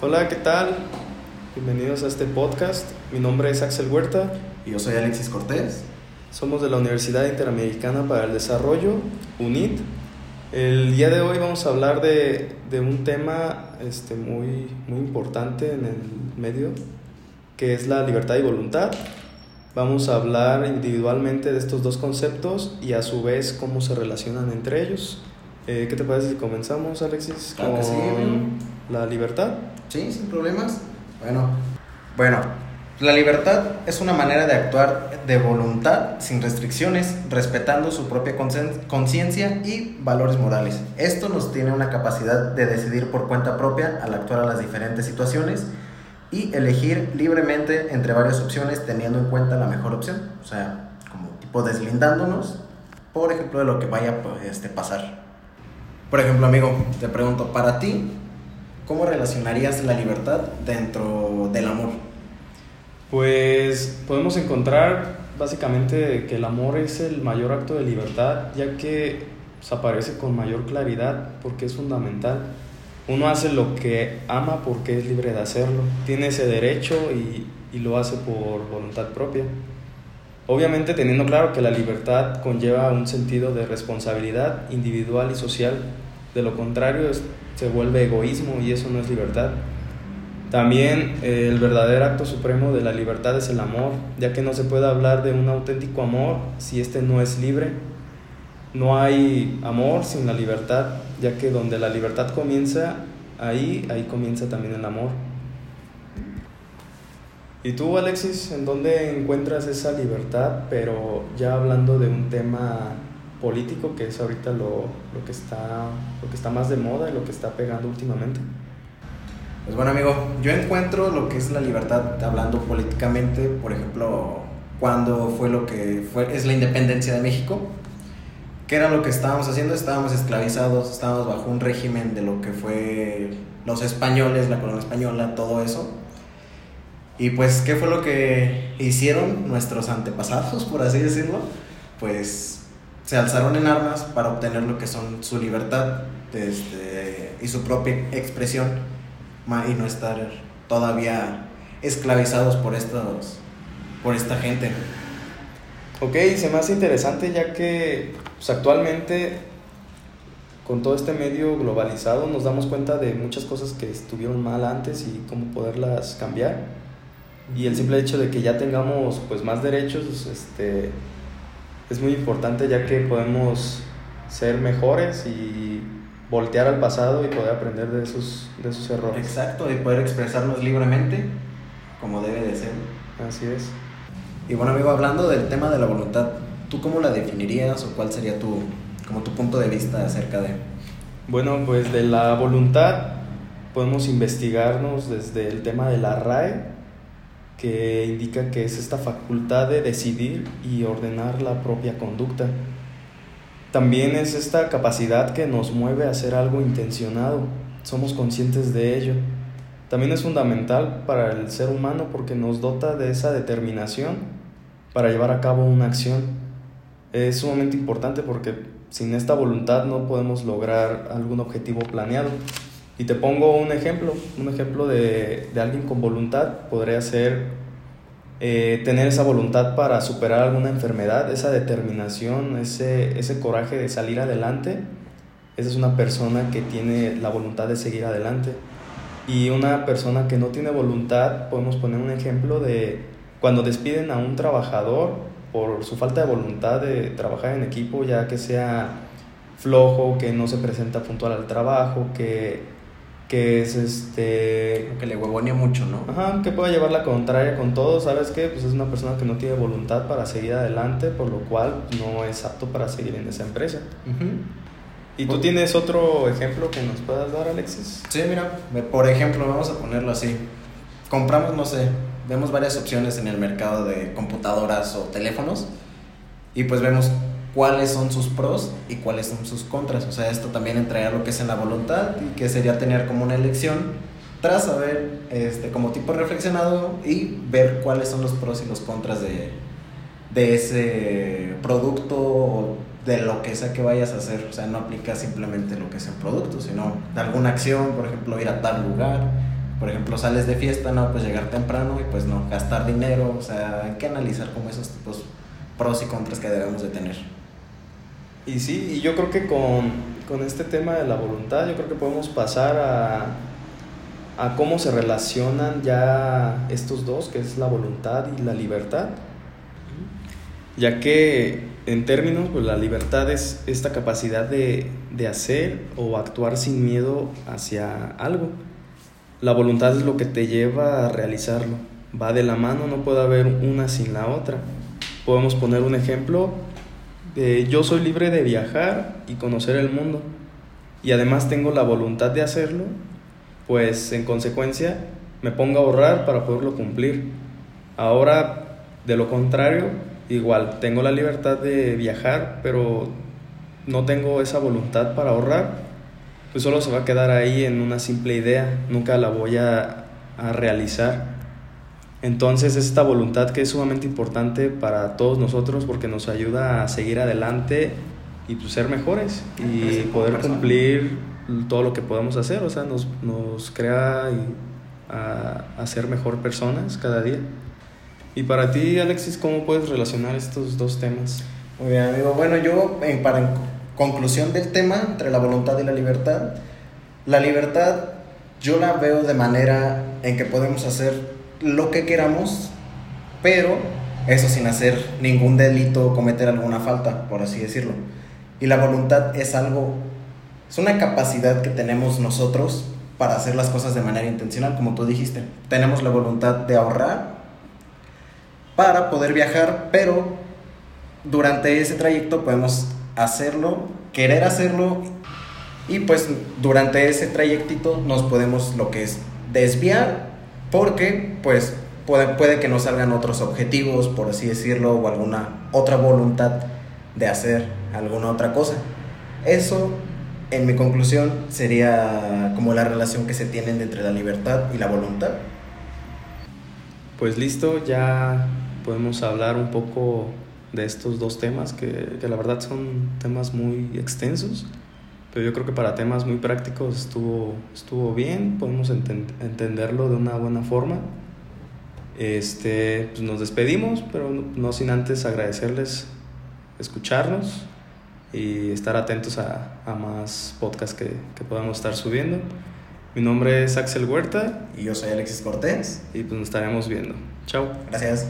Hola, ¿qué tal? Bienvenidos a este podcast. Mi nombre es Axel Huerta. Y yo soy Alexis Cortés. Somos de la Universidad Interamericana para el Desarrollo, UNIT. El día de hoy vamos a hablar de, de un tema este, muy, muy importante en el medio, que es la libertad y voluntad. Vamos a hablar individualmente de estos dos conceptos y a su vez cómo se relacionan entre ellos. Eh, ¿Qué te parece si comenzamos, Alexis, Claro con que sí. La libertad? Sí, sin problemas. Bueno, bueno, la libertad es una manera de actuar de voluntad, sin restricciones, respetando su propia concien- conciencia y valores morales. Esto nos tiene una capacidad de decidir por cuenta propia al actuar a las diferentes situaciones y elegir libremente entre varias opciones teniendo en cuenta la mejor opción. O sea, como tipo deslindándonos, por ejemplo, de lo que vaya a este, pasar. Por ejemplo, amigo, te pregunto, para ti, ¿cómo relacionarías la libertad dentro del amor? Pues podemos encontrar básicamente que el amor es el mayor acto de libertad, ya que pues, aparece con mayor claridad porque es fundamental. Uno hace lo que ama porque es libre de hacerlo, tiene ese derecho y, y lo hace por voluntad propia. Obviamente teniendo claro que la libertad conlleva un sentido de responsabilidad individual y social, de lo contrario se vuelve egoísmo y eso no es libertad. También eh, el verdadero acto supremo de la libertad es el amor, ya que no se puede hablar de un auténtico amor si este no es libre. No hay amor sin la libertad, ya que donde la libertad comienza, ahí, ahí comienza también el amor. ¿Y tú, Alexis, en dónde encuentras esa libertad, pero ya hablando de un tema político que es ahorita lo, lo que está, lo que está más de moda y lo que está pegando últimamente? Pues bueno, amigo, yo encuentro lo que es la libertad hablando políticamente, por ejemplo, cuando fue lo que fue, es la independencia de México. ¿Qué era lo que estábamos haciendo? Estábamos esclavizados, estábamos bajo un régimen de lo que fue los españoles, la corona española, todo eso. Y pues, ¿qué fue lo que hicieron nuestros antepasados, por así decirlo? Pues se alzaron en armas para obtener lo que son su libertad este, y su propia expresión y no estar todavía esclavizados por estos por esta gente. Ok, se me hace interesante ya que pues, actualmente con todo este medio globalizado nos damos cuenta de muchas cosas que estuvieron mal antes y cómo poderlas cambiar. Y el simple hecho de que ya tengamos pues más derechos este, es muy importante ya que podemos ser mejores y voltear al pasado y poder aprender de sus, de sus errores. Exacto, y poder expresarnos libremente como debe de ser. Así es. Y bueno, amigo, hablando del tema de la voluntad, ¿tú cómo la definirías o cuál sería tu como tu punto de vista acerca de Bueno, pues de la voluntad podemos investigarnos desde el tema de la RAE, que indica que es esta facultad de decidir y ordenar la propia conducta. También es esta capacidad que nos mueve a hacer algo intencionado, somos conscientes de ello. También es fundamental para el ser humano porque nos dota de esa determinación para llevar a cabo una acción. Es sumamente importante porque sin esta voluntad no podemos lograr algún objetivo planeado. Y te pongo un ejemplo, un ejemplo de, de alguien con voluntad podría ser eh, tener esa voluntad para superar alguna enfermedad, esa determinación, ese, ese coraje de salir adelante. Esa es una persona que tiene la voluntad de seguir adelante. Y una persona que no tiene voluntad, podemos poner un ejemplo de cuando despiden a un trabajador por su falta de voluntad de trabajar en equipo, ya que sea flojo, que no se presenta puntual al trabajo, que, que es este que le huevonea mucho, ¿no? Ajá, que pueda llevar la contraria con todo, ¿sabes qué? Pues es una persona que no tiene voluntad para seguir adelante, por lo cual no es apto para seguir en esa empresa. Ujú. ¿Y tú tienes otro ejemplo que nos puedas dar, Alexis? Sí, mira, por ejemplo, vamos a ponerlo así. Compramos, no sé, vemos varias opciones en el mercado de computadoras o teléfonos y pues vemos cuáles son sus pros y cuáles son sus contras. O sea, esto también entraría lo que es en la voluntad y que sería tener como una elección tras haber este, como tipo reflexionado y ver cuáles son los pros y los contras de, de ese producto o de lo que sea que vayas a hacer. O sea, no aplica simplemente lo que es el producto, sino de alguna acción, por ejemplo, ir a tal lugar, Por ejemplo, sales de fiesta, no, pues llegar temprano y pues no, gastar dinero, o sea, hay que analizar como esos tipos pros y contras que debemos de tener. Y sí, y yo creo que con, con este tema de la voluntad, yo creo que podemos pasar a, a cómo se relacionan ya estos dos, que es la voluntad y la libertad. Ya que en términos, pues la libertad es esta capacidad de, de hacer o actuar sin miedo hacia algo. La voluntad es lo que te lleva a realizarlo. Va de la mano, no puede haber una sin la otra. Podemos poner un ejemplo de yo soy libre de viajar y conocer el mundo y además tengo la voluntad de hacerlo, pues en consecuencia me pongo a ahorrar para poderlo cumplir. Ahora, de lo contrario, igual, tengo la libertad de viajar, pero no tengo esa voluntad para ahorrar, pues solo se va a quedar ahí en una simple idea, nunca la voy a, a realizar. Entonces es esta voluntad que es sumamente importante para todos nosotros porque nos ayuda a seguir adelante y pues, ser mejores y poder cumplir todo lo que podamos hacer, o sea, nos, nos crea a, a ser mejor personas cada día. Y para ti, Alexis, ¿cómo puedes relacionar estos dos temas? Muy bien, amigo. Bueno, yo, en, para en conclusión del tema, entre la voluntad y la libertad, la libertad yo la veo de manera en que podemos hacer lo que queramos, pero eso sin hacer ningún delito o cometer alguna falta, por así decirlo. Y la voluntad es algo, es una capacidad que tenemos nosotros para hacer las cosas de manera intencional, como tú dijiste. Tenemos la voluntad de ahorrar para poder viajar, pero durante ese trayecto podemos hacerlo, querer hacerlo y pues durante ese trayectito nos podemos lo que es desviar porque pues puede, puede que no salgan otros objetivos, por así decirlo, o alguna otra voluntad de hacer alguna otra cosa. Eso, en mi conclusión, sería como la relación que se tiene entre la libertad y la voluntad. Pues listo, ya podemos hablar un poco de estos dos temas que, que, la verdad son temas muy extensos, pero yo creo que para temas muy prácticos estuvo, estuvo bien, podemos enten entenderlo de una buena forma. Este, pues nos despedimos, pero no, no sin antes agradecerles escucharnos y estar atentos a, a más podcasts que, que podamos estar subiendo. Mi nombre es Axel Huerta. Y yo soy Alexis Cortés. Y pues nos estaremos viendo. Chao. Gracias.